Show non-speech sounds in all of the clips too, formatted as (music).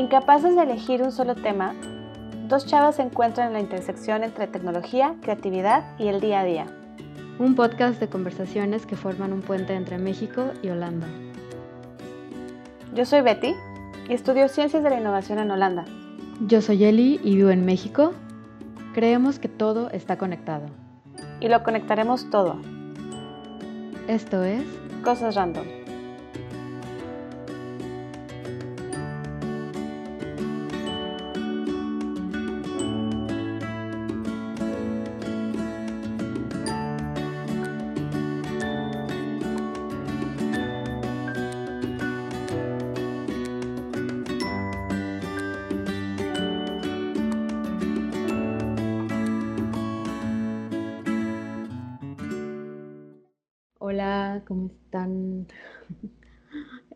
Incapaces de elegir un solo tema, dos chavas se encuentran en la intersección entre tecnología, creatividad y el día a día. Un podcast de conversaciones que forman un puente entre México y Holanda. Yo soy Betty y estudio Ciencias de la Innovación en Holanda. Yo soy Eli y vivo en México. Creemos que todo está conectado. Y lo conectaremos todo. Esto es Cosas Random.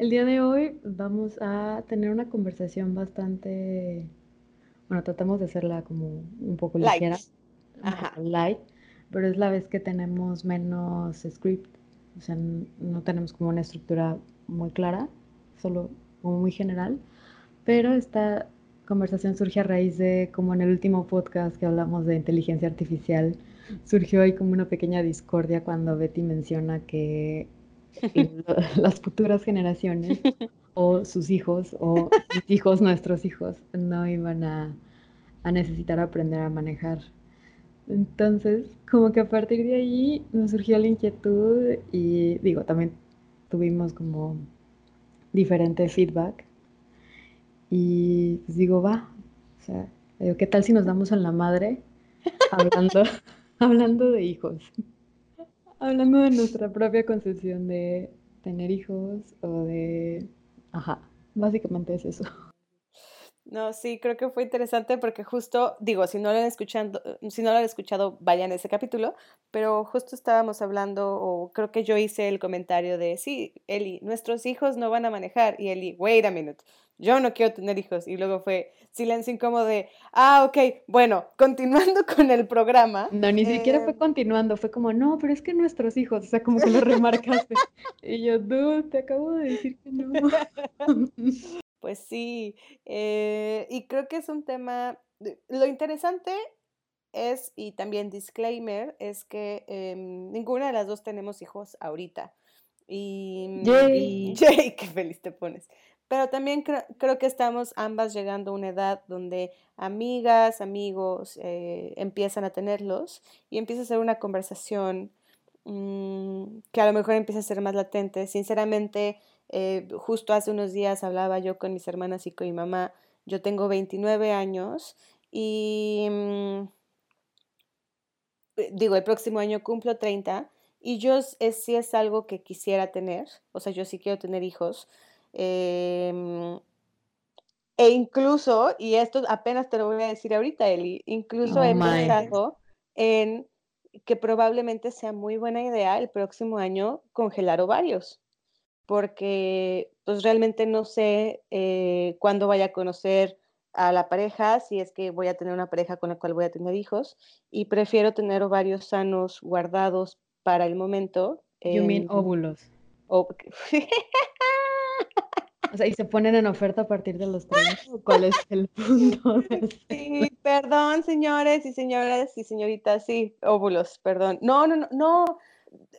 El día de hoy vamos a tener una conversación bastante, bueno, tratamos de hacerla como un poco ligera, light, pero es la vez que tenemos menos script, o sea, no tenemos como una estructura muy clara, solo como muy general, pero esta conversación surge a raíz de como en el último podcast que hablamos de inteligencia artificial, surgió ahí como una pequeña discordia cuando Betty menciona que las futuras generaciones o sus hijos o mis hijos, nuestros hijos, no iban a, a necesitar aprender a manejar. Entonces, como que a partir de ahí nos surgió la inquietud y digo, también tuvimos como diferente feedback y pues digo, va, o sea, ¿qué tal si nos damos en la madre hablando (laughs) Hablando de hijos. Hablando de nuestra propia concepción de tener hijos o de... Ajá, básicamente es eso. No, sí, creo que fue interesante porque justo, digo, si no lo han escuchado, si no lo han escuchado, vayan a ese capítulo, pero justo estábamos hablando, o creo que yo hice el comentario de, sí, Eli, nuestros hijos no van a manejar, y Eli, wait a minute, yo no quiero tener hijos, y luego fue silencio incómodo de, ah, ok, bueno, continuando (laughs) con el programa. No, ni siquiera fue eh, continuando, fue como, no, pero es que nuestros hijos, o sea, como que lo (laughs) remarcaste. y yo, dude, te acabo de decir que no. (laughs) Pues sí, eh, y creo que es un tema, lo interesante es, y también disclaimer, es que em, ninguna de las dos tenemos hijos ahorita. Y, (laughs) Yay. qué feliz te pones. Pero también creo que estamos ambas llegando a una edad donde amigas, amigos eh, empiezan a tenerlos y empieza a ser una conversación mm, que a lo mejor empieza a ser más latente. Sinceramente, eh, justo hace unos días hablaba yo con mis hermanas y con mi mamá. Yo tengo 29 años y mm, eh, digo, el próximo año cumplo 30 y yo es, sí es algo que quisiera tener, o sea, yo sí quiero tener hijos. Em, e incluso, y esto apenas te lo voy a decir ahorita, Eli, incluso he pensado en que probablemente sea muy buena idea el próximo año congelar ovarios porque pues realmente no sé eh, cuándo vaya a conocer a la pareja, si es que voy a tener una pareja con la cual voy a tener hijos, y prefiero tener ovarios sanos guardados para el momento. You mean óvulos. (laughs) o sea, ¿y se ponen en oferta a partir de los 30? ¿Cuál es el punto? (laughs) Sí, perdón, señores y señoras y señoritas, sí, óvulos, perdón. No, no, no, no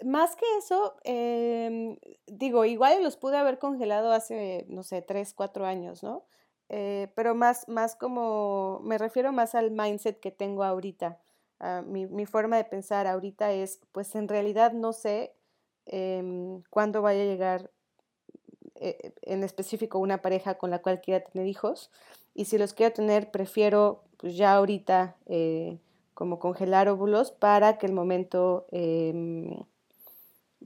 más que eso, em, digo, igual los pude haber congelado hace, no sé, tres, cuatro años, ¿no? Eh, pero más, más como, me refiero más al mindset que tengo ahorita. Ah, mi, mi, forma de pensar ahorita es, pues en realidad no sé em, cuándo vaya a llegar eh, en específico una pareja con la cual quiera tener hijos. Y si los quiero tener, prefiero pues ya ahorita eh, como congelar óvulos para que el momento, em,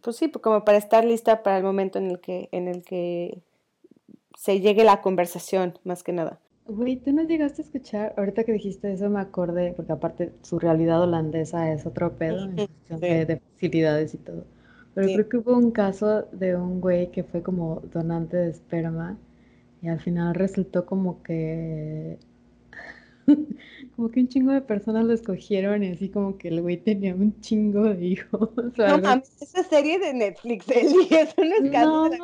pues sí, pues como para estar lista para el momento en el que, en el que se llegue la conversación, más que nada. Güey, tú no llegaste a escuchar, ahorita que dijiste eso me acordé, porque aparte su realidad holandesa es otro pedo en cuestión de, facilidades y todo. Pero creo que hubo un caso de un güey que fue como donante de esperma y al final resultó como que (laughs) como que un chingo de personas lo escogieron y así como que el güey tenía un chingo de hijos. no mames, esa serie de Netflix, (laughs) Eli, eso no es caso de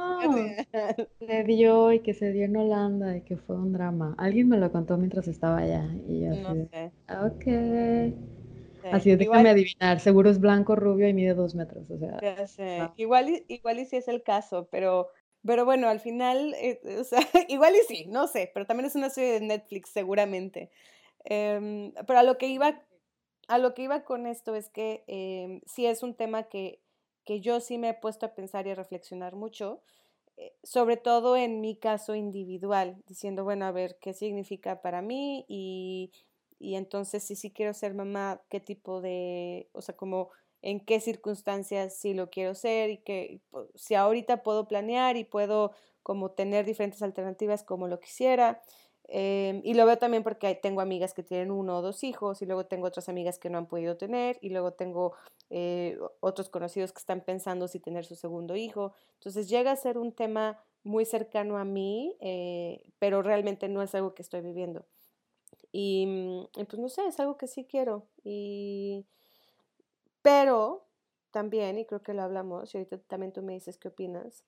la Le dio y que se dio en Holanda y que fue un drama. Alguien me lo contó mientras estaba allá y yo así, no sé. ok. Así es, déjame adivinar, seguro es blanco, rubio y mide dos metros, o sea. Igual, igual y si es el caso, pero pero bueno, al final, eh, o sea, (laughs) igual y sí, no sé, pero también es una serie de Netflix seguramente. Em, pero a lo que iba, a lo que iba con esto es que eh, sí es un tema que, que yo sí me he puesto a pensar y a reflexionar mucho, eh, sobre todo en mi caso individual, diciendo, bueno, a ver, ¿qué significa para mí? Y, y entonces, si sí quiero ser mamá, ¿qué tipo de, o sea, como en qué circunstancias sí lo quiero ser y que si ahorita puedo planear y puedo como tener diferentes alternativas como lo quisiera. Em, y lo veo también porque tengo amigas que tienen uno o dos hijos y luego tengo otras amigas que no han podido tener y luego tengo eh, otros conocidos que están pensando si tener su segundo hijo. Entonces llega a ser un tema muy cercano a mí, eh, pero realmente no es algo que estoy viviendo. Mm, y, pues no sé, es algo que sí quiero. Y, pero también, y creo que lo hablamos, y ahorita también tú me dices qué opinas,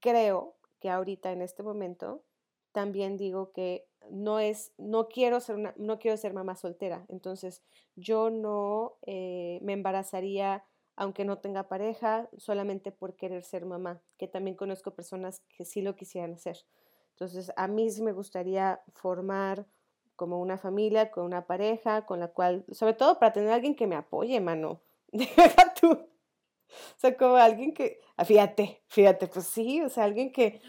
creo que ahorita en este momento también digo que no es, no quiero ser una, no quiero ser mamá soltera. Entonces, yo no eh, me embarazaría aunque no tenga pareja, solamente por querer ser mamá, que también conozco personas que sí lo quisieran hacer. Entonces, a mí sí me gustaría formar como una familia, con una pareja, con la cual, sobre todo para tener alguien que me apoye, mano. (laughs) Deja tú. O sea, como alguien que, fíjate, fíjate, pues sí, o sea, alguien que,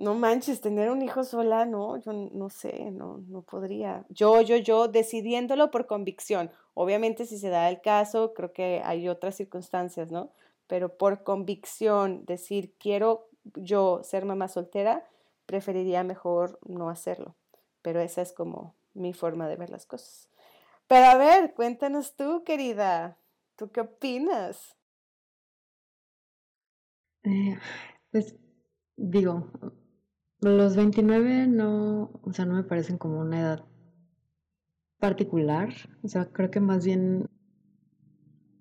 no manches, tener un hijo sola, no, yo no sé, no, no podría. Yo, yo, yo, decidiéndolo por convicción. Obviamente, si se da el caso, creo que hay otras circunstancias, ¿no? Pero por convicción, decir, quiero yo ser mamá soltera, preferiría mejor no hacerlo. Pero esa es como mi forma de ver las cosas. Pero a ver, cuéntanos tú, querida, ¿tú qué opinas? Eh, pues digo, los 29 no, o sea, no me parecen como una edad particular, o sea, creo que más bien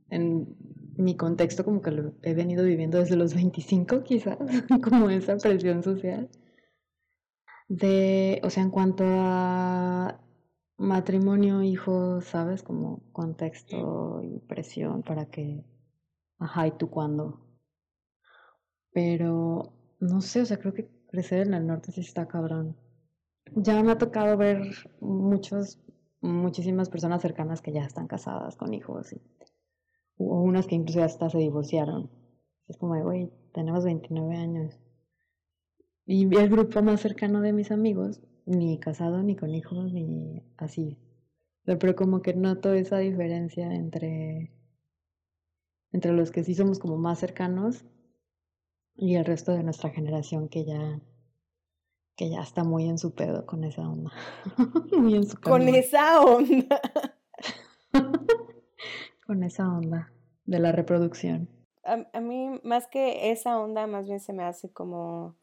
en mi contexto como que lo he venido viviendo desde los 25 quizás, (laughs) como esa presión social de, o sea, en cuanto a matrimonio, hijos, ¿sabes? Como contexto y presión para que, ajá, ¿y tú cuándo? Pero, no sé, o sea, creo que crecer en el norte sí está cabrón. Ya me ha tocado ver muchos, muchísimas personas cercanas que ya están casadas con hijos y o unas que incluso hasta se divorciaron. Es como, güey, tenemos 29 años. Y el grupo más cercano de mis amigos, ni casado, ni con hijos, ni así. Pero como que noto esa diferencia entre, entre los que sí somos como más cercanos y el resto de nuestra generación que ya, que ya está muy en su pedo con esa onda. (laughs) muy en su Con esa onda. (laughs) con esa onda de la reproducción. a, mí, más que esa onda, más bien se me hace como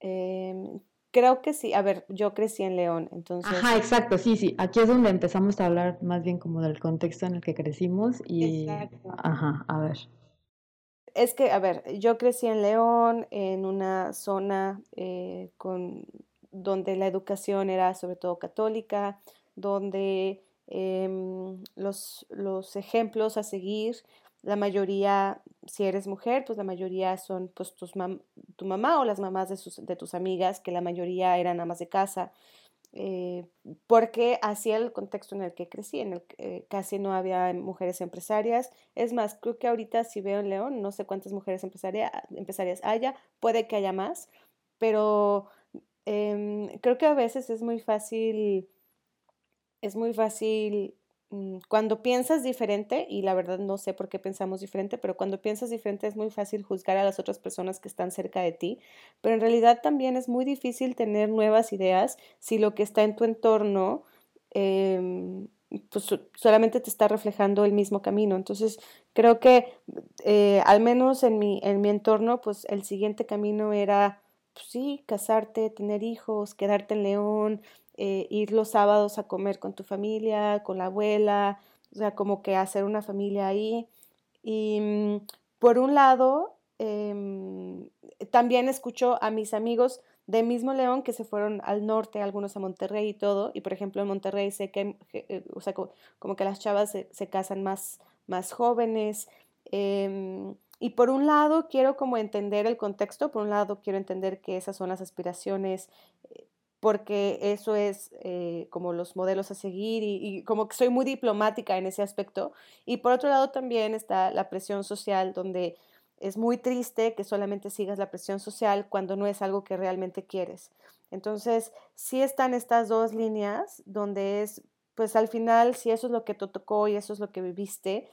Em, creo que sí. A ver, yo crecí en León, entonces. Ajá, exacto, sí, sí. Aquí es donde empezamos a hablar más bien como del contexto en el que crecimos y. Exacto. Ajá, a ver. Es que, a ver, yo crecí en León, en una zona eh, con, donde la educación era sobre todo católica, donde em, los, los ejemplos a seguir la mayoría, si eres mujer, pues la mayoría son pues tus tu mamá o las mamás de, sus, de tus amigas, que la mayoría eran amas de casa, eh, porque así el contexto en el que crecí, en el que eh, casi no había mujeres empresarias. Es más, creo que ahorita si veo en León, no sé cuántas mujeres empresarias, empresarias haya, puede que haya más, pero em, creo que a veces es muy fácil, es muy fácil cuando piensas diferente, y la verdad no sé por qué pensamos diferente, pero cuando piensas diferente es muy fácil juzgar a las otras personas que están cerca de ti, pero en realidad también es muy difícil tener nuevas ideas si lo que está en tu entorno em, pues solamente te está reflejando el mismo camino. Entonces creo que eh, al menos en mi, en mi entorno, pues el siguiente camino era, pues sí, casarte, tener hijos, quedarte en León, eh, ir los sábados a comer con tu familia, con la abuela, o sea, como que hacer una familia ahí. Y mm, por un lado, em, también escucho a mis amigos de mismo León que se fueron al norte, algunos a Monterrey y todo, y por ejemplo en Monterrey sé que, eh, o sea, como, que las chavas se, casan más, más jóvenes. Em, y por un lado quiero como entender el contexto, por un lado quiero entender que esas son las aspiraciones, eh, porque eso es eh, como los modelos a seguir y, y, como que soy muy diplomática en ese aspecto. Y por otro lado también está la presión social, donde es muy triste que solamente sigas la presión social cuando no es algo que realmente quieres. Entonces, sí están estas dos líneas donde es, pues al final, si eso es lo que te tocó y eso es lo que viviste,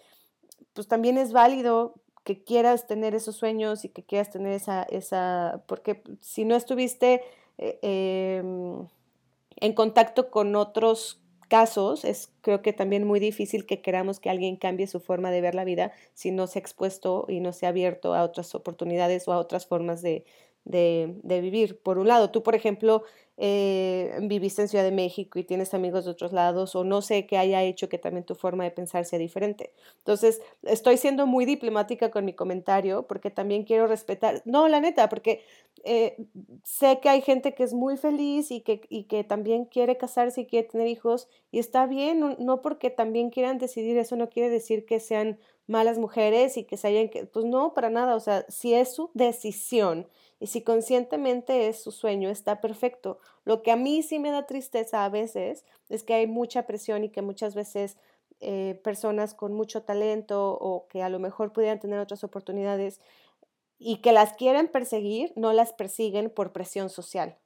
pues también es válido que quieras tener esos sueños y que quieras tener esa, esa porque si no estuviste eh, em, en contacto con otros casos, es creo que también muy difícil que queramos que alguien cambie su forma de ver la vida si no se ha expuesto y no se ha abierto a otras oportunidades o a otras formas de, de, vivir. Por un lado, tú, por ejemplo, eh, viviste en Ciudad de México y tienes amigos de otros lados o no sé qué haya hecho que también tu forma de pensar sea diferente. Entonces, estoy siendo muy diplomática con mi comentario porque también quiero respetar, no, la neta, porque eh, sé que hay gente que es muy feliz y que, y que también quiere casarse y quiere tener hijos y está bien, no, no porque también quieran decidir, eso no quiere decir que sean malas mujeres y que se hayan, pues no, para nada, o sea, si es su decisión y si conscientemente es su sueño, está perfecto. Lo que a mí sí me da tristeza a veces es que hay mucha presión y que muchas veces eh, personas con mucho talento o que a lo mejor pudieran tener otras oportunidades y que las quieren perseguir, no las persiguen por presión social.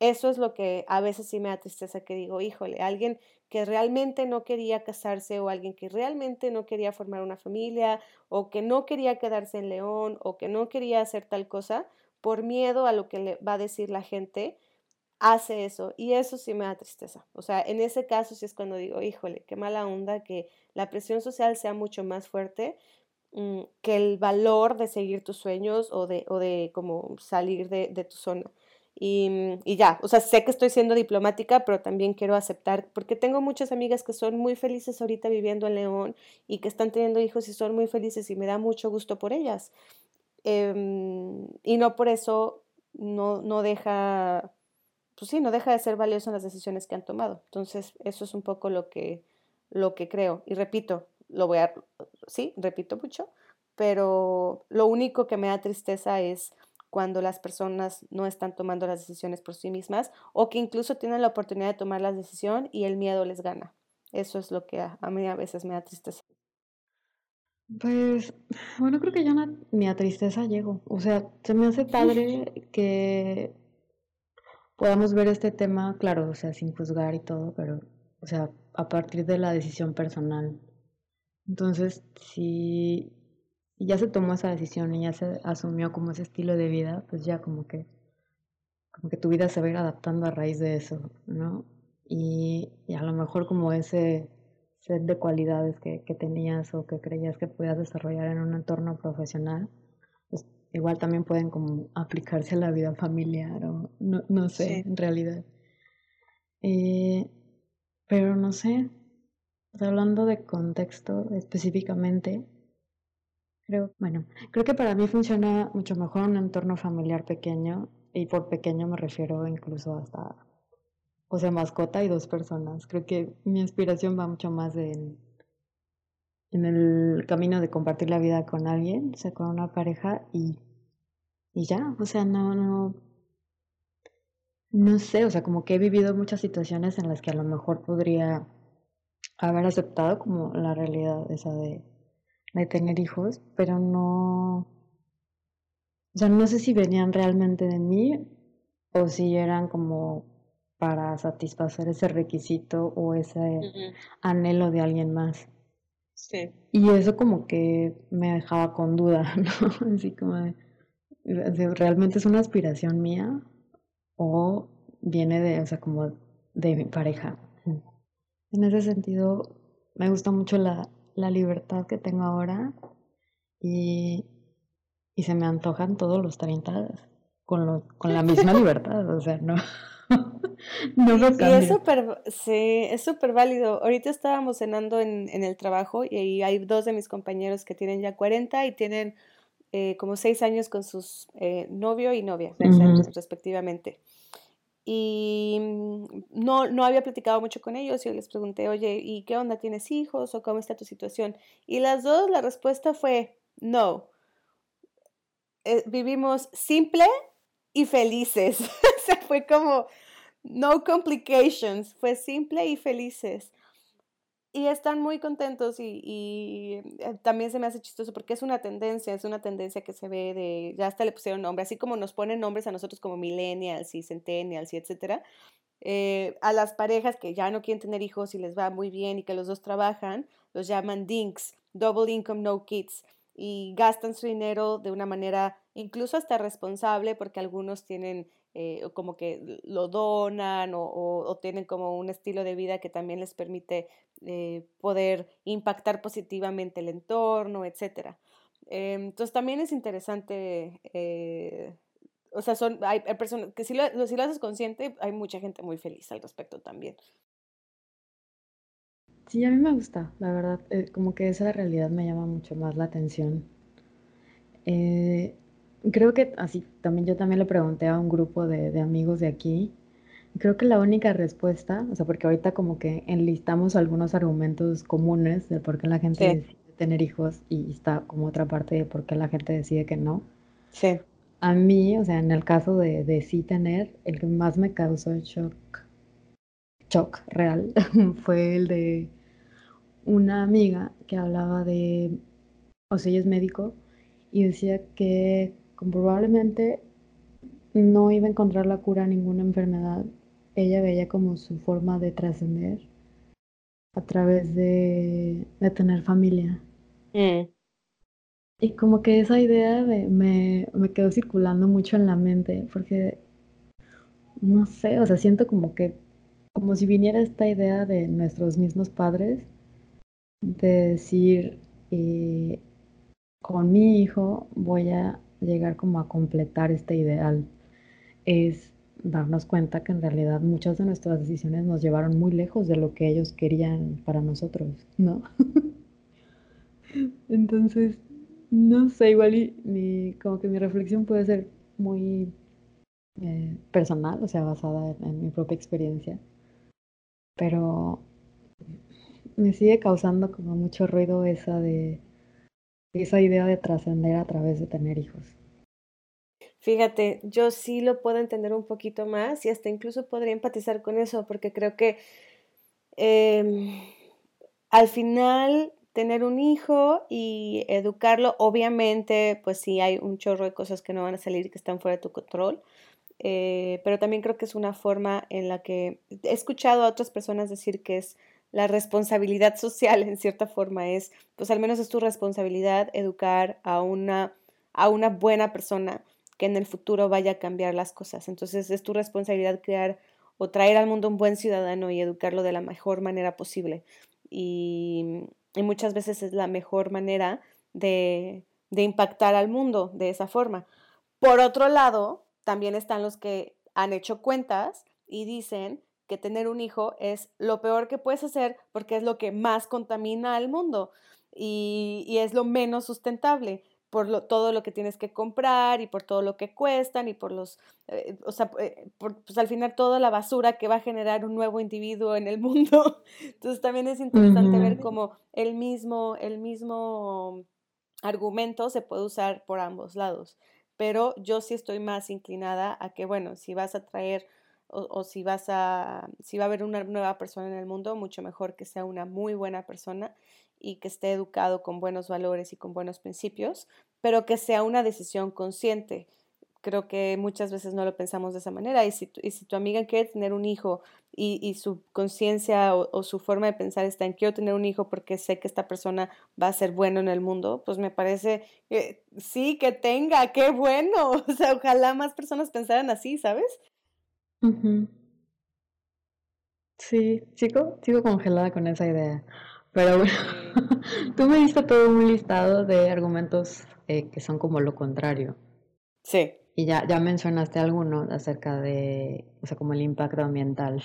Eso es lo que a veces sí me da tristeza que digo, híjole, alguien que realmente no quería casarse o alguien que realmente no quería formar una familia o que no quería quedarse en León o que no quería hacer tal cosa, por miedo a lo que le va a decir la gente, hace eso. Y eso sí me da tristeza. O sea, en ese caso sí es cuando digo, híjole, qué mala onda que la presión social sea mucho más fuerte mm, que el valor de seguir tus sueños o de, o de como salir de, tu zona. Y, mm, y, ya, o sea, sé que estoy siendo diplomática, pero también quiero aceptar, porque tengo muchas amigas que son muy felices ahorita viviendo en León y que están teniendo hijos y son muy felices y me da mucho gusto por ellas. Em, y no por eso no, no deja, pues sí, no deja de ser valioso en las decisiones que han tomado. Entonces, eso es un poco lo que, lo que creo. Y repito, lo voy a, sí, repito mucho, pero lo único que me da tristeza es cuando las personas no están tomando las decisiones por sí mismas o que incluso tienen la oportunidad de tomar la decisión y el miedo les gana. Eso es lo que a, a mí a veces me da tristeza. Pues, bueno, creo que ya ni a tristeza llego. O sea, se me hace padre (laughs) que podamos ver este tema, claro, o sea, sin juzgar y todo, pero, o sea, a partir de la decisión personal. Entonces, si ya se tomó esa decisión y ya se asumió como ese estilo de vida, pues ya como que, como que tu vida se va a ir adaptando a raíz de eso, ¿no? Y, y a lo mejor como ese set de cualidades que, que, tenías o que creías que podías desarrollar en un entorno profesional, pues igual también pueden como aplicarse a la vida familiar o no, no sé, en realidad. Eh, pero no sé, hablando de contexto específicamente, creo, bueno, creo que para mí funciona mucho mejor un entorno familiar pequeño y por pequeño me refiero incluso hasta o sea, mascota y dos personas. Creo que mi aspiración va mucho más en, en el camino de compartir la vida con alguien, o sea, con una pareja y, y ya, o sea, no, no, no sé, o sea, como que he vivido muchas situaciones en las que a lo mejor podría haber aceptado como la realidad esa de, de tener hijos, pero no, o sea, no sé si venían realmente de mí o si eran como para satisfacer ese requisito o ese anhelo de alguien más. Sí. Y eso como que me dejaba con duda, (laughs) ¿no? Así como ¿realmente es una aspiración mía o viene de, o sea, como de mi pareja? En ese sentido, me gusta mucho la, la libertad que tengo ahora y, y se me antojan todos los 30 con, lo, con la misma (laughs) libertad, o sea, no, (laughs) no lo. Y es súper, sí, es súper válido. Ahorita estábamos cenando en, en, el trabajo y hay dos de mis compañeros que tienen ya 40 y tienen eh, como seis años con sus eh, novio y novia, respectivamente. Y mm, no, no había platicado mucho con ellos y les pregunté, oye, ¿y qué onda? ¿Tienes hijos o cómo está tu situación? Y las dos, la respuesta fue, no. Eh, vivimos simple y felices. (laughs) o sea, fue como, no complications, fue simple y felices. Y están muy contentos y, eh, también se me hace chistoso porque es una tendencia, es una tendencia que se ve de, ya hasta le pusieron nombre, así como nos ponen nombres a nosotros como millennials y centennials y etcétera, eh, a las parejas que ya no quieren tener hijos y les va muy bien y que los dos trabajan, los llaman DINKs, Double Income No Kids, y gastan su dinero de una manera incluso hasta responsable porque algunos tienen eh, como que lo donan o, tienen como un estilo de vida que también les permite eh, poder impactar positivamente el entorno, etc. Em, entonces también es interesante, eh, o sea, son, hay, personas que si lo, si haces consciente, hay mucha gente muy feliz al respecto también. Sí, a mí me gusta, la verdad, como que esa realidad me llama mucho más la atención. Eh, Creo que así, también yo también le pregunté a un grupo de, amigos de aquí. Creo que la única respuesta, o sea, porque ahorita como que enlistamos algunos argumentos comunes de por qué la gente decide tener hijos y está como otra parte de por qué la gente decide que no. Sí. A mí, o sea, en el caso de, de sí tener, el que más me causó shock, shock real, (laughs) fue el de una amiga que hablaba de, o sea, ella es médico y decía que probablemente no iba a encontrar la cura a ninguna enfermedad. Ella veía como su forma de trascender a través de, tener familia. Mm. Y como que esa idea me, me quedó circulando mucho en la mente, porque, no sé, o sea, siento como que, como si viniera esta idea de nuestros mismos padres, de decir, eh, con mi hijo voy a llegar como a completar este ideal es darnos cuenta que en realidad muchas de nuestras decisiones nos llevaron muy lejos de lo que ellos querían para nosotros, ¿no? (laughs) Entonces, no sé, igual y como que mi reflexión puede ser muy eh, personal, o sea, basada en, mi propia experiencia, pero me sigue causando como mucho ruido esa de esa idea de trascender a través de tener hijos. Fíjate, yo sí lo puedo entender un poquito más y hasta incluso podría empatizar con eso, porque creo que em, al final tener un hijo y educarlo, obviamente, pues sí hay un chorro de cosas que no van a salir que están fuera de tu control, eh, pero también creo que es una forma en la que he escuchado a otras personas decir que es la responsabilidad social, en cierta forma, es, pues al menos es tu responsabilidad educar a una, a una buena persona que en el futuro vaya a cambiar las cosas. Entonces es tu responsabilidad crear o traer al mundo un buen ciudadano y educarlo de la mejor manera posible. Y, muchas veces es la mejor manera de, de impactar al mundo de esa forma. Por otro lado, también están los que han hecho cuentas y dicen que tener un hijo es lo peor que puedes hacer porque es lo que más contamina al mundo y, es lo menos sustentable por lo, todo lo que tienes que comprar y por todo lo que cuestan y por los, eh, o sea, eh, pues al final toda la basura que va a generar un nuevo individuo en el mundo. (laughs) Entonces también es interesante ver cómo el mismo, el mismo argumento se puede usar por ambos lados. Pero yo sí estoy más inclinada a que, bueno, si vas a traer o, si vas a, si va a haber una nueva persona en el mundo, mucho mejor que sea una muy buena persona y que esté educado con buenos valores y con buenos principios, pero que sea una decisión consciente. Creo que muchas veces no lo pensamos de esa manera y si, y si tu amiga quiere tener un hijo y, y su conciencia o, su forma de pensar está en quiero tener un hijo porque sé que esta persona va a ser bueno en el mundo, pues me parece que sí, que tenga, qué bueno. (laughs) O sea, ojalá más personas pensaran así, ¿sabes? Sí, sigo, sigo congelada con esa idea. Pero bueno, (laughs) tú me diste todo un listado de argumentos eh, que son como lo contrario. Sí. Y ya, ya mencionaste alguno acerca de, o sea, como el impacto ambiental.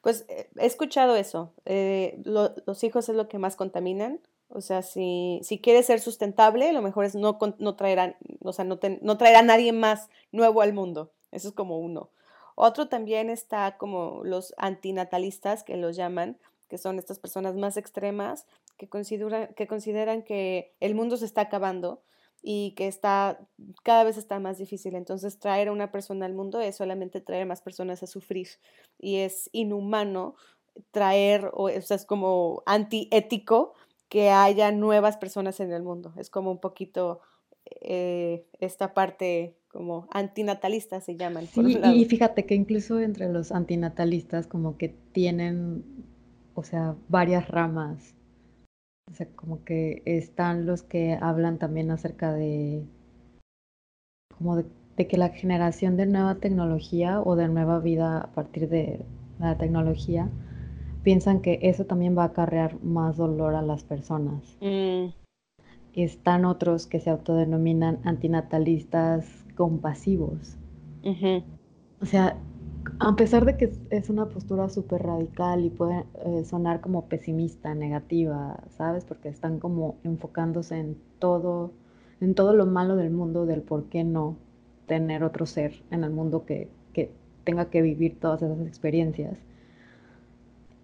Pues eh, he escuchado eso. Eh, los hijos es lo que más contaminan. O sea, si, si quieres ser sustentable, lo mejor es no, no traer o sea, no, no traer a nadie más nuevo al mundo. Eso es como uno. Otro también está como los antinatalistas, que los llaman, que son estas personas más extremas, que consideran que, consideran que el mundo se está acabando y que está cada vez está más difícil. Entonces traer a una persona al mundo es solamente traer más personas a sufrir y es inhumano traer, o, sea, es como antiético que haya nuevas personas en el mundo. Es como un poquito eh, esta parte como antinatalista se llaman. Sí, y fíjate que incluso entre los antinatalistas como que tienen, o sea, varias ramas o sea, como que están los que hablan también acerca de como de, que la generación de nueva tecnología o de nueva vida a partir de la tecnología piensan que eso también va a acarrear más dolor a las personas. Mm. Están otros que se autodenominan antinatalistas compasivos. O sea, a pesar de que es una postura súper radical y puede eh, sonar como pesimista, negativa, ¿sabes? Porque están como enfocándose en todo, en todo lo malo del mundo, del por qué no tener otro ser en el mundo que, que tenga que vivir todas esas experiencias.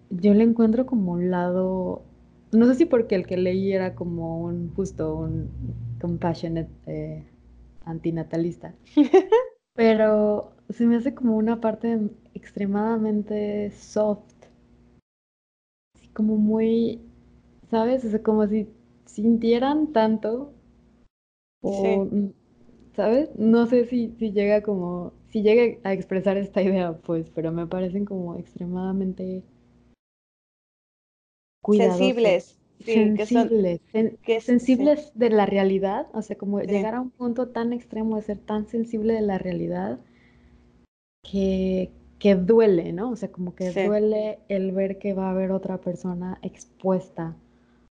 Yo le encuentro como un lado, no sé si porque el que leí era como un, justo un compassionate eh, antinatalista, (laughs) pero se me hace como una parte extremadamente soft. Así como muy, ¿sabes? O sea, como si sintieran tanto. O, ¿sabes? No sé si, si llega como, si llega a expresar esta idea, pues, pero me parecen como extremadamente Sensibles. sensibles, sensibles de la realidad, o sea, como llegar a un punto tan extremo de ser tan sensible de la realidad que, que duele, ¿no? O sea, como que duele el ver que va a haber otra persona expuesta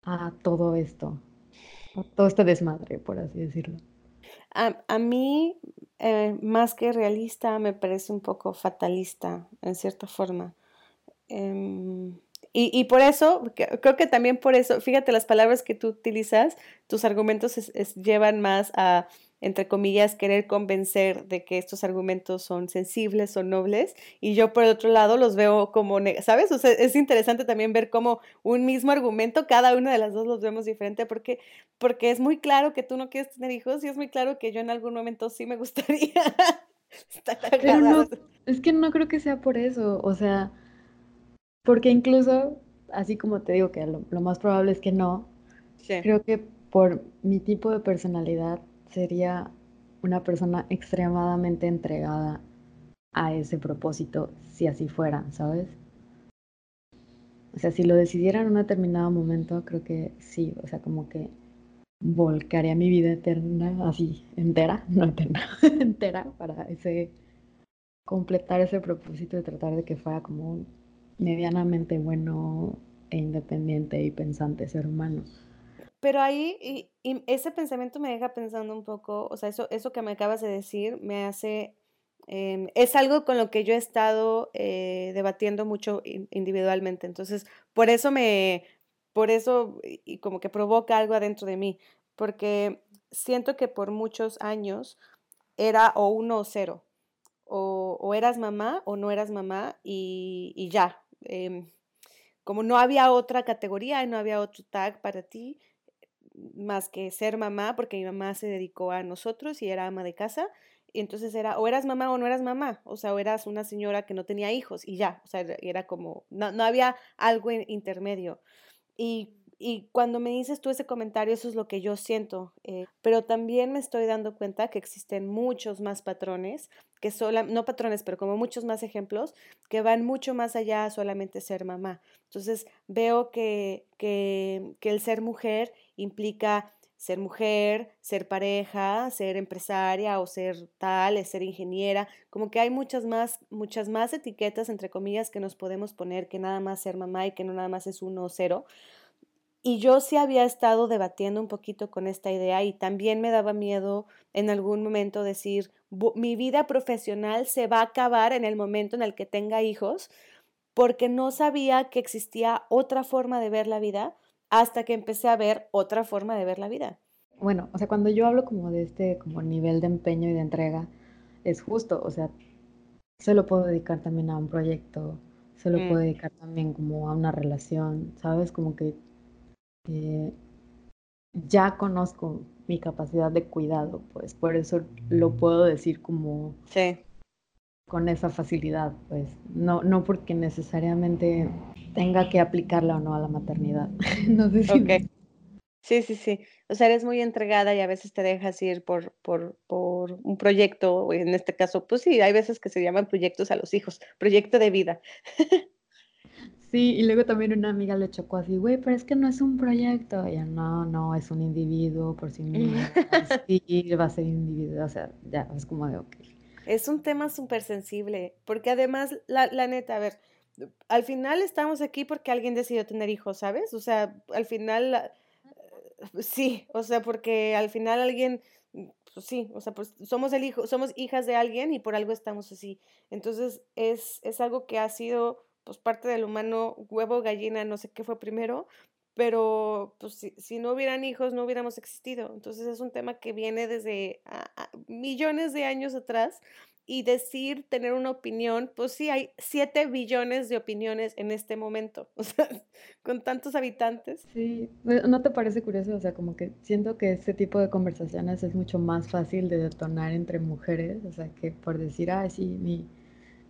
a todo esto, a todo este desmadre, por así decirlo. A, a mí, eh, más que realista, me parece un poco fatalista, en cierta forma. Em, y, y, por eso, creo que también por eso, fíjate, las palabras que tú utilizas, tus argumentos llevan más a entre comillas, querer convencer de que estos argumentos son sensibles o nobles, y yo por el otro lado los veo como, ¿sabes? O sea, es interesante también ver cómo un mismo argumento, cada una de las dos los vemos diferente, porque, porque es muy claro que tú no quieres tener hijos y es muy claro que yo en algún momento sí me (laughs) gustaría. Pero es que no creo que sea por eso, o sea, porque incluso, así como te digo que lo, más probable es que no, creo que por mi tipo de personalidad, sería una persona extremadamente entregada a ese propósito si así fuera, ¿sabes? O sea, si lo decidiera en un determinado momento, creo que sí, o sea, como que volcaría mi vida eterna, así, entera, no eterna, (laughs) entera, para ese, completar ese propósito de tratar de que fuera como medianamente bueno e independiente y pensante ser humano. Pero ahí, y, ese pensamiento me deja pensando un poco, o sea, eso, eso que me acabas de decir me hace, em, es algo con lo que yo he estado eh, debatiendo mucho individualmente, entonces, por eso me, por eso, y como que provoca algo adentro de mí, porque siento que por muchos años era o uno o cero, o, eras mamá o no eras mamá y, y ya. Em, como no había otra categoría y no había otro tag para ti, más que ser mamá, porque mi mamá se dedicó a nosotros y era ama de casa. Entonces era, o eras mamá o no eras mamá, o sea, o eras una señora que no tenía hijos y ya, o sea, era como, no, no había algo intermedio. Y, y, cuando me dices tú ese comentario, eso es lo que yo siento, eh, pero también me estoy dando cuenta que existen muchos más patrones, que solo, no patrones, pero como muchos más ejemplos, que van mucho más allá a solamente ser mamá. Entonces veo que, que, que el ser mujer implica ser mujer, ser pareja, ser empresaria o ser tal, ser ingeniera, como que hay muchas más, muchas más etiquetas, entre comillas, que nos podemos poner que nada más ser mamá y que no nada más es uno o cero. Y yo sí había estado debatiendo un poquito con esta idea y también me daba miedo en algún momento decir, mi vida profesional se va a acabar en el momento en el que tenga hijos, porque no sabía que existía otra forma de ver la vida hasta que empecé a ver otra forma de ver la vida. Bueno, o sea, cuando yo hablo como de este como nivel de empeño y de entrega, es justo, o sea, se lo puedo dedicar también a un proyecto, se lo puedo mm. dedicar también como a una relación, ¿sabes? Como que eh, ya conozco mi capacidad de cuidado, pues por eso lo puedo decir como sí. con esa facilidad, pues no, no porque necesariamente tenga que aplicarla o no a la maternidad. (laughs) no sé si Sí, sí, sí. O sea, eres muy entregada y a veces te dejas ir por, por, por un proyecto, en este caso, pues sí, hay veces que se llaman proyectos a los hijos, proyecto de vida. (laughs) Sí, y luego también una amiga le chocó así, güey, pero es que no es un proyecto. Ella, no, no, es un individuo por sí mismo. sí, va a ser individuo. O sea, ya, es como de, ok. Es un tema súper sensible, porque además, la, la neta, a ver, al final estamos aquí porque alguien decidió tener hijos, ¿sabes? O sea, al final, sí, o sea, porque al final alguien, pues sí, o sea, pues somos el hijo, somos hijas de alguien y por algo estamos así. Entonces, es, es algo que ha sido pues parte del humano, huevo, gallina, no sé qué fue primero, pero pues si, si, no hubieran hijos no hubiéramos existido. Entonces es un tema que viene desde millones de años atrás y decir, tener una opinión, pues sí, hay siete billones de opiniones en este momento, (laughs) o sea, con tantos habitantes. Sí, ¿no te parece curioso? O sea, como que siento que este tipo de conversaciones es mucho más fácil de detonar entre mujeres, o sea, que por decir, ah, sí, mi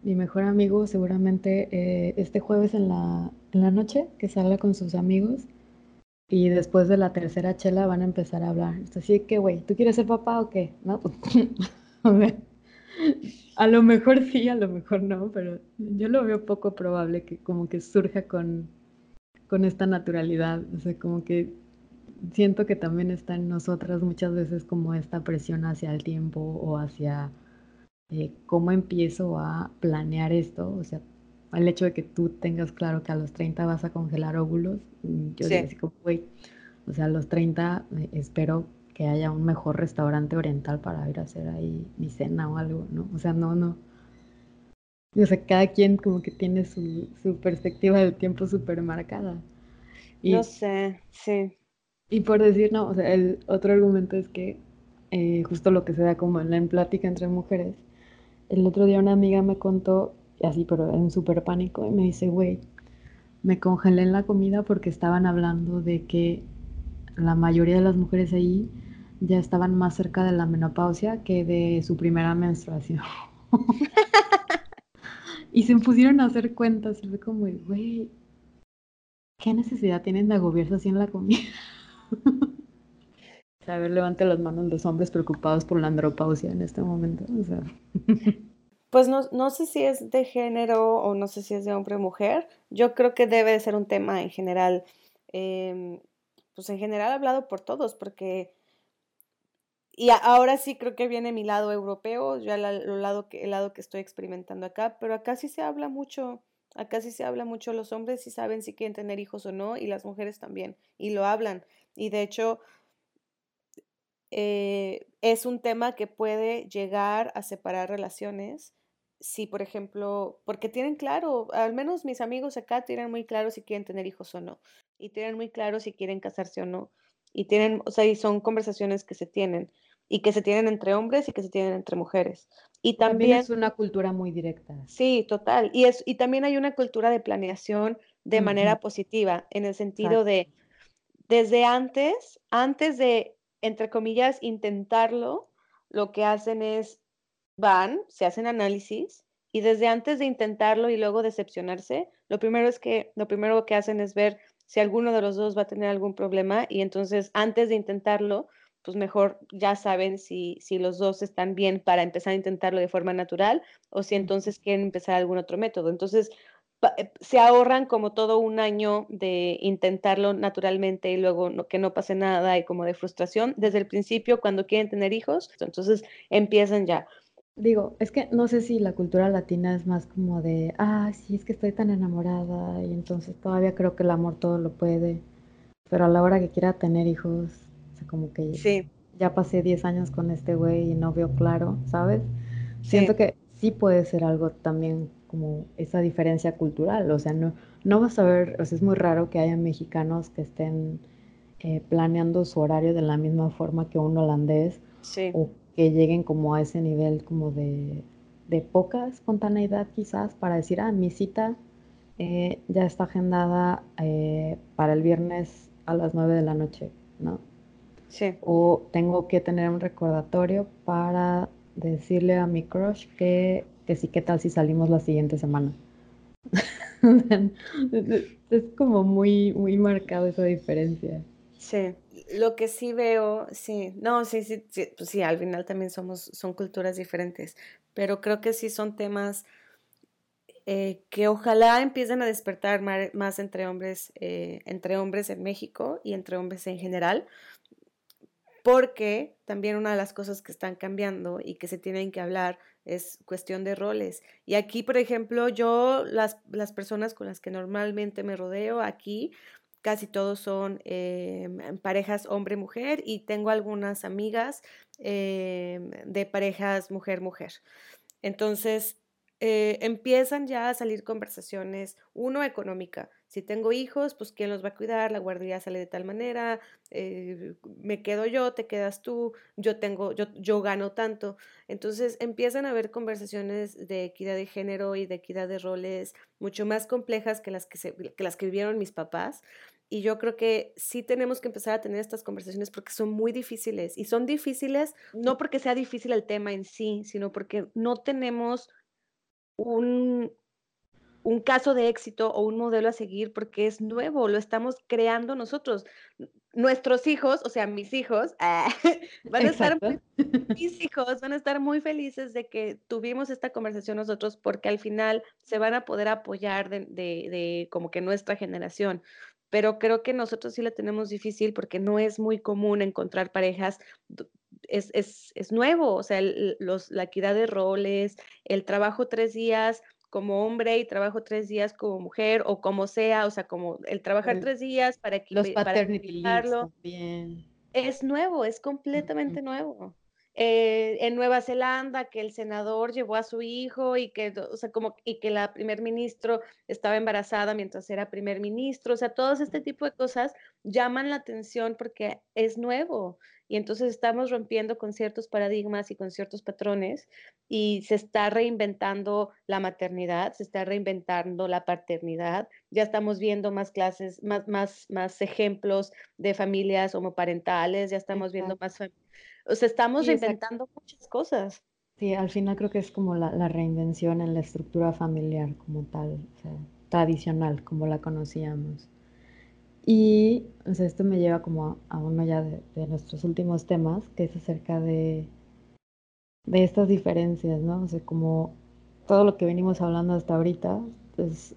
mi mejor amigo seguramente eh, este jueves en la, noche que salga con sus amigos y después de la tercera chela van a empezar a hablar. Así que, güey, ¿tú quieres ser papá o qué? ¿No? (laughs) a lo mejor sí, a lo mejor no, pero yo lo veo poco probable que como que surja con, con esta naturalidad. O sea, como que siento que también está en nosotras muchas veces como esta presión hacia el tiempo o hacia eh, cómo empiezo a planear esto, o sea, el hecho de que tú tengas claro que a los 30 vas a congelar óvulos, mm, yo sí. como, güey, o sea, a los 30 eh, espero que haya un mejor restaurante oriental para ir a hacer ahí mi cena o algo, ¿no? O sea, no, no. O sea, cada quien como que tiene su, su perspectiva del tiempo súper marcada. no sé, sí. Y por decir, no, o sea, el otro argumento es que eh, justo lo que se da como en la plática entre mujeres, el otro día una amiga me contó, así, pero en súper pánico, y me dice, güey, me congelé en la comida porque estaban hablando de que la mayoría de las mujeres ahí ya estaban más cerca de la menopausia que de su primera menstruación. (laughs) y se pusieron a hacer cuentas y fue como, güey, ¿qué necesidad tienen de agobiarse así en la comida? (laughs) A ver, levante las manos los hombres preocupados por la andropausia en este momento. (laughs) Pues no, no, sé si es de género o no sé si es de hombre o mujer. Yo creo que debe ser un tema en general, em, pues en general hablado por todos, porque... Y ahora sí creo que viene mi lado europeo, ya el lado que, el lado que estoy experimentando acá, pero acá sí se habla mucho, acá sí se habla mucho, los hombres sí saben si quieren tener hijos o no, y las mujeres también, y lo hablan. Y de hecho, eh, es un tema que puede llegar a separar relaciones si, por ejemplo, porque tienen claro, al menos mis amigos acá tienen muy claro si quieren tener hijos o no, y tienen muy claro si quieren casarse o no, y tienen, o sea, y son conversaciones que se tienen, y que se tienen entre hombres y que se tienen entre mujeres. Y también, es una cultura muy directa. Sí, total. Y, es, y también hay una cultura de planeación de manera positiva, en el sentido de, desde antes, antes de entre comillas, intentarlo, lo que hacen es, van, se hacen análisis y desde antes de intentarlo y luego decepcionarse, lo primero es que, lo primero que hacen es ver si alguno de los dos va a tener algún problema y entonces antes de intentarlo, pues mejor ya saben si, si los dos están bien para empezar a intentarlo de forma natural o si entonces quieren empezar algún otro método. Entonces, se ahorran como todo un año de intentarlo naturalmente y luego que no pase nada y como de frustración desde el principio cuando quieren tener hijos, entonces empiezan ya. Digo, es que no sé si la cultura latina es más como de, ah, sí, es que estoy tan enamorada y entonces todavía creo que el amor todo lo puede. pero a la hora que quiera tener hijos, o sea, como que Sí, ya pasé 10 años con este güey y no veo claro, ¿sabes? Siento que sí puede ser algo también como esa diferencia cultural, o sea, no, no vas a ver, o sea, es muy raro que haya mexicanos que estén eh, planeando su horario de la misma forma que un holandés sí, o que lleguen como a ese nivel como de, de poca espontaneidad quizás para decir, ah, mi cita eh, ya está agendada eh, para el viernes a las 9 de la noche, ¿no? sí. O tengo que tener un recordatorio para decirle a mi crush que, que sí, qué tal si salimos la siguiente semana. (laughs) Es como muy, muy marcado esa diferencia. Sí, lo que sí veo, sí, no, sí, sí, sí, pues sí, al final también somos, son culturas diferentes, pero creo que sí son temas eh, que ojalá empiecen a despertar más, entre hombres, eh, entre hombres en México y entre hombres en general, porque también una de las cosas que están cambiando y que se tienen que hablar es cuestión de roles. Y aquí, por ejemplo, yo, las, las personas con las que normalmente me rodeo aquí, casi todos son eh, parejas hombre-mujer y tengo algunas amigas eh, de parejas mujer-mujer. Entonces, eh, empiezan ya a salir conversaciones, uno, económica. Si tengo hijos, pues quién los va a cuidar, la guardería sale de tal manera, eh, me quedo yo, te quedas tú, yo tengo, yo, yo gano tanto. Entonces empiezan a haber conversaciones de equidad de género y de equidad de roles mucho más complejas que las que, se, que las que vivieron mis papás. Y yo creo que sí tenemos que empezar a tener estas conversaciones porque son muy difíciles. Y son difíciles no porque sea difícil el tema en sí, sino porque no tenemos un, un caso de éxito o un modelo a seguir porque es nuevo, lo estamos creando nosotros. Nuestros hijos, o sea, mis hijos, ah, (laughs) van a estar muy, (laughs) mis hijos van a estar muy felices de que tuvimos esta conversación nosotros porque al final se van a poder apoyar de, de, de como que nuestra generación. Pero creo que nosotros sí la tenemos difícil porque no es muy común encontrar parejas, es, es, es nuevo, o sea, el- los, la equidad de roles, el trabajo tres días como hombre y trabajo tres días como mujer o como sea, o sea, como el trabajar tres días para, los equipe- para es nuevo, es completamente nuevo. Eh, en Nueva Zelanda, que el senador llevó a su hijo y que, o sea, como, y que la primer ministro estaba embarazada mientras era primer ministro, o sea, todos este tipo de cosas llaman la atención porque es nuevo y entonces estamos rompiendo con ciertos paradigmas y con ciertos patrones y se está reinventando la maternidad, se está reinventando la paternidad, ya estamos viendo más clases, más, más, más ejemplos de familias homoparentales, ya estamos viendo más, o sea, estamos Sí, reinventando muchas cosas. Sí, al final creo que es como la, la reinvención en la estructura familiar como tal, o sea, tradicional, como la conocíamos. Y o sea, esto me lleva como a, uno ya de, de nuestros últimos temas, que es acerca de, de estas diferencias, ¿no? O sea, como todo lo que venimos hablando hasta ahorita es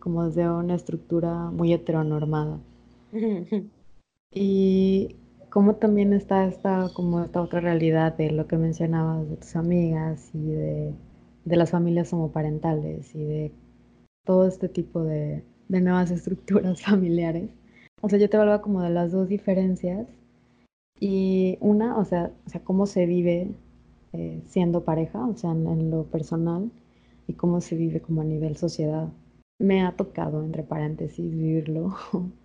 como desde una estructura muy heteronormada. (laughs) Y como también está esta, como esta otra realidad de lo que mencionabas de tus amigas y de, de las familias homoparentales y de todo este tipo de, de nuevas (laughs) estructuras familiares. O sea, yo te hablaba como de las dos diferencias y una, o sea, o sea cómo se vive eh, siendo pareja, o sea, en, en lo personal y cómo se vive como a nivel sociedad. Me ha tocado, entre paréntesis, vivirlo (laughs)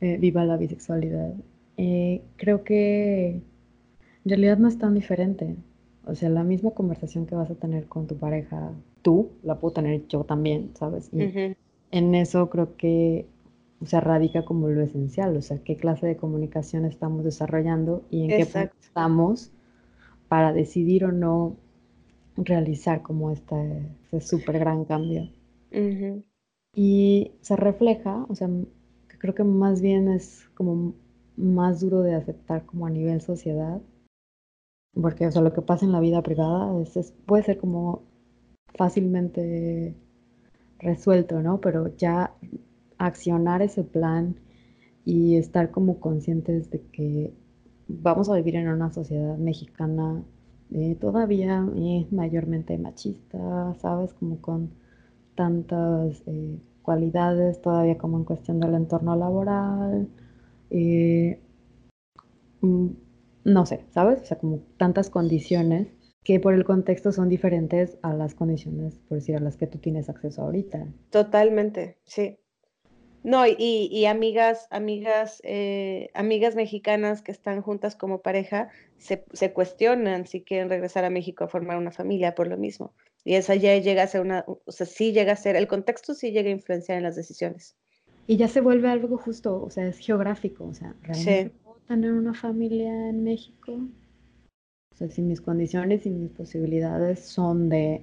eh, viva la bisexualidad. Eh, creo que en realidad no es tan diferente. O sea, la misma conversación que vas a tener con tu pareja, tú la puedo tener yo también, ¿sabes? Y en eso creo que o sea, radica como lo esencial, o sea, qué clase de comunicación estamos desarrollando y en qué punto Exacto. estamos para decidir o no realizar como este, este súper gran cambio. Y se refleja, o sea, creo que más bien es como más duro de aceptar como a nivel sociedad, porque, o sea, lo que pasa en la vida privada es, es- puede ser como fácilmente resuelto, ¿no? Pero ya accionar ese plan y estar como conscientes de que vamos a vivir en una sociedad mexicana eh, todavía eh, mayormente machista, ¿sabes? Como con tantas eh, cualidades todavía como en cuestión del entorno laboral, eh, mm, no sé, ¿sabes? O sea, como tantas condiciones que por el contexto son diferentes a las condiciones, por decir, a las que tú tienes acceso ahorita. Totalmente, sí. No, y, y amigas, amigas, eh, amigas mexicanas que están juntas como pareja se, se, cuestionan si quieren regresar a México a formar una familia por lo mismo. Y esa ya llega a ser una, o sea, sí llega a ser, el contexto sí llega a influenciar en las decisiones. Y ya se vuelve algo justo, o sea, es geográfico, o sea, ¿realmente puedo tener una familia en México? O sea, si mis condiciones y mis posibilidades son de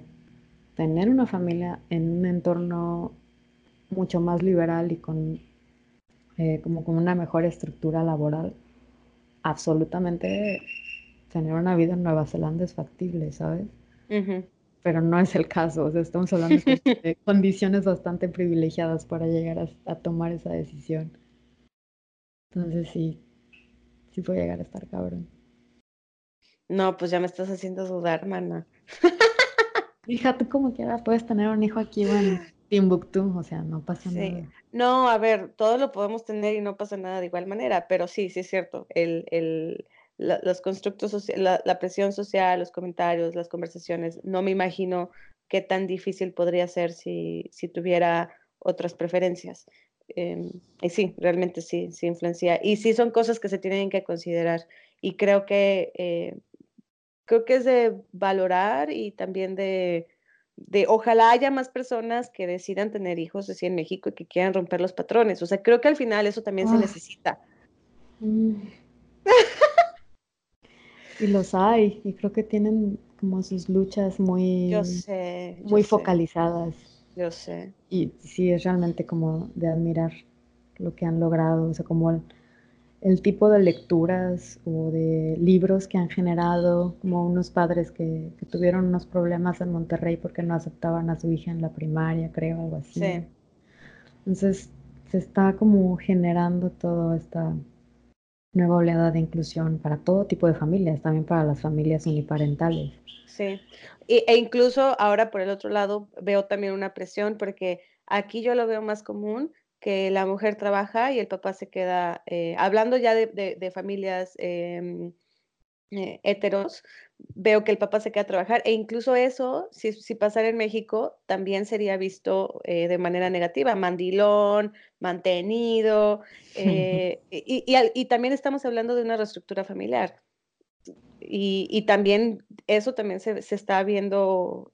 tener una familia en un entorno mucho más liberal y con eh, como con una mejor estructura laboral, absolutamente tener una vida en Nueva Zelanda es factible, ¿sabes? Pero no es el caso, o sea, estamos hablando (laughs) de condiciones bastante privilegiadas para llegar a, a, tomar esa decisión. Entonces sí, sí puede llegar a estar cabrón. No, pues ya me estás haciendo dudar, mana. Hija, tú como quieras puedes tener un hijo aquí, bueno. (laughs) Timbuktu, o sea, no pasa nada. No, a ver, todo lo podemos tener y no pasa nada de igual manera, pero sí, sí es cierto, el, el, los constructos sociales, la, presión social, los comentarios, las conversaciones, no me imagino qué tan difícil podría ser si, si tuviera otras preferencias. Em, y sí, realmente sí, sí influencia. Y sí son cosas que se tienen que considerar. Y creo que, eh, creo que es de valorar y también de de ojalá haya más personas que decidan tener hijos así en México y que quieran romper los patrones. O sea, creo que al final eso también se necesita. Mm. (laughs) y los hay, y creo que tienen como sus luchas muy, muy focalizadas. Yo sé. Y sí, es realmente como de admirar lo que han logrado, o sea, como el, el tipo de lecturas o de libros que han generado, como unos padres que, tuvieron unos problemas en Monterrey porque no aceptaban a su hija en la primaria, creo, algo así. Sí. Entonces se está como generando toda esta nueva oleada de inclusión para todo tipo de familias, también para las familias uniparentales. Sí, e incluso ahora por el otro lado veo también una presión porque aquí yo lo veo más común que la mujer trabaja y el papá se queda, eh, hablando ya de, familias eh, eh, heteros, veo que el papá se queda a trabajar e incluso eso, si, si pasara en México, también sería visto de manera negativa, mandilón, mantenido, (laughs) y, y, también estamos hablando de una reestructura familiar. Y, también eso también se, se está viendo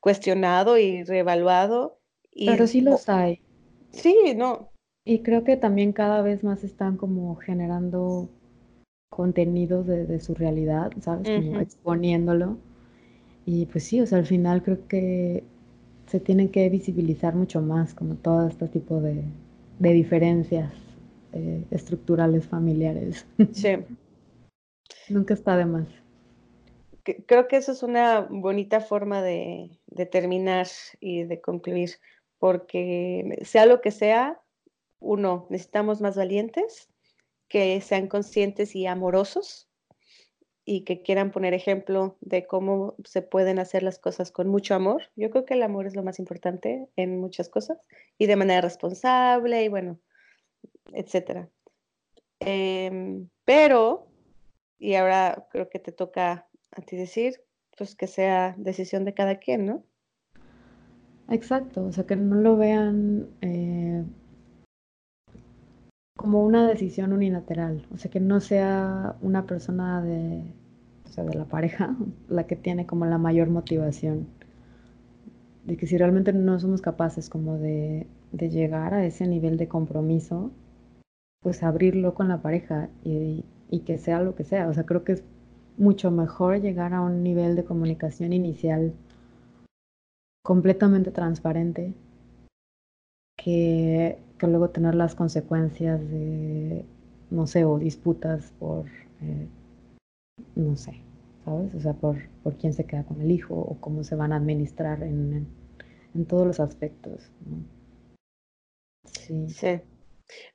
cuestionado y reevaluado. Pero sí los hay. Sí, no. Y creo que también cada vez más están como generando contenidos de, su realidad, ¿sabes? Como exponiéndolo. Y pues sí, o sea, al final creo que se tienen que visibilizar mucho más como todo este tipo de, diferencias eh, estructurales familiares. (laughs) Sí. Nunca está de más. Creo que eso es una bonita forma de, de terminar y de concluir porque sea lo que sea, uno, necesitamos más valientes, que sean conscientes y amorosos y que quieran poner ejemplo de cómo se pueden hacer las cosas con mucho amor. Yo creo que el amor es lo más importante en muchas cosas y de manera responsable y bueno, etcétera. Em, pero, y ahora creo que te toca a ti decir, pues que sea decisión de cada quien, ¿no? Exacto, o sea, que no lo vean eh, como una decisión unilateral, o sea, que no sea una persona de, o sea, de la pareja (laughs) la que tiene como la mayor motivación, de que si realmente no somos capaces como de, de llegar a ese nivel de compromiso, pues abrirlo con la pareja y, y que sea lo que sea, o sea, creo que es mucho mejor llegar a un nivel de comunicación inicial completamente transparente que, luego tener las consecuencias de, no sé, o disputas por, eh, no sé, ¿sabes? O sea, por, por quién se queda con el hijo o cómo se van a administrar en, en, todos los aspectos. Sí. sí.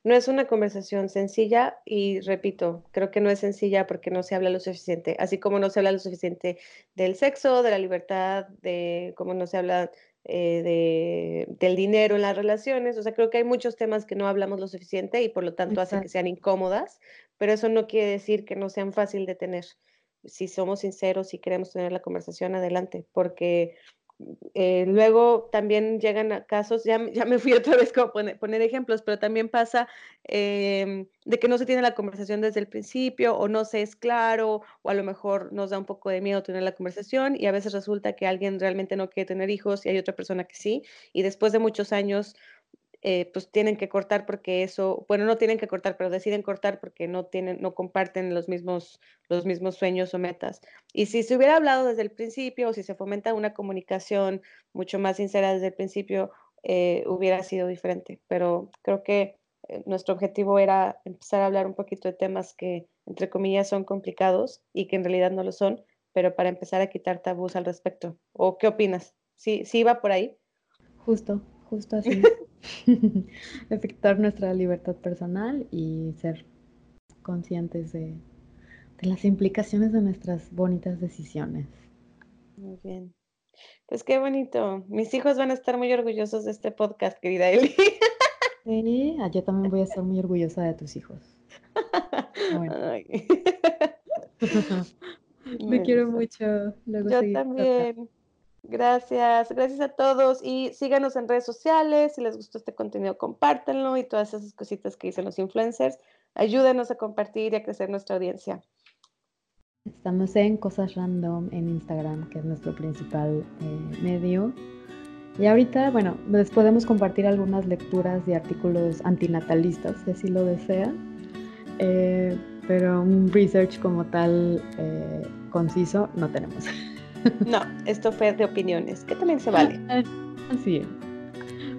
No es una conversación sencilla y repito, creo que no es sencilla porque no se habla lo suficiente, así como no se habla lo suficiente del sexo, de la libertad, de cómo no se habla eh, del dinero en las relaciones. O sea, creo que hay muchos temas que no hablamos lo suficiente y por lo tanto hace que sean incómodas, pero eso no quiere decir que no sean fácil de tener. Si somos sinceros y queremos tener la conversación, adelante, porque eh, luego también llegan casos, ya, ya me fui (laughs) otra vez como poner, poner ejemplos, pero también pasa em, de que no se tiene la conversación desde el principio o no se es claro o a lo mejor nos da un poco de miedo tener la conversación y a veces resulta que alguien realmente no quiere tener hijos y hay otra persona que sí. Y después de muchos años eh, pues tienen que cortar porque eso, bueno, no tienen que cortar, pero deciden cortar porque no tienen, no comparten los mismos, los mismos sueños o metas. Y si se hubiera hablado desde el principio o si se fomenta una comunicación mucho más sincera desde el principio, eh, hubiera sido diferente. Pero creo que eh, nuestro objetivo era empezar a hablar un poquito de temas que, entre comillas, son complicados y que en realidad no lo son, pero para empezar a quitar tabús al respecto. ¿O qué opinas? ¿Sí, sí iba por ahí? Justo, justo así. (laughs) (laughs) Efectuar nuestra libertad personal y ser conscientes de, las implicaciones de nuestras bonitas decisiones. Muy bien. Pues qué bonito. Mis hijos van a estar muy orgullosos de este podcast, querida Eli. Sí, (laughs) ah, yo también voy a estar muy orgullosa de tus hijos. (laughs) Me quiero mucho. yo también. Gracias, gracias a todos y síganos en redes sociales. Si les gustó este contenido, compártanlo y todas esas cositas que dicen los influencers. Ayúdenos a compartir y a crecer nuestra audiencia. Estamos en Cosas Random en Instagram, que es nuestro principal eh, medio. Y ahorita, bueno, les podemos compartir algunas lecturas de artículos antinatalistas, si así lo desean. Eh, pero un research como tal eh, conciso no tenemos. (laughs) (laughs) No, esto fue de opiniones, que también se vale. (laughs) Así es.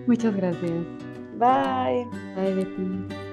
Muchas gracias. Bye. Bye, Betty.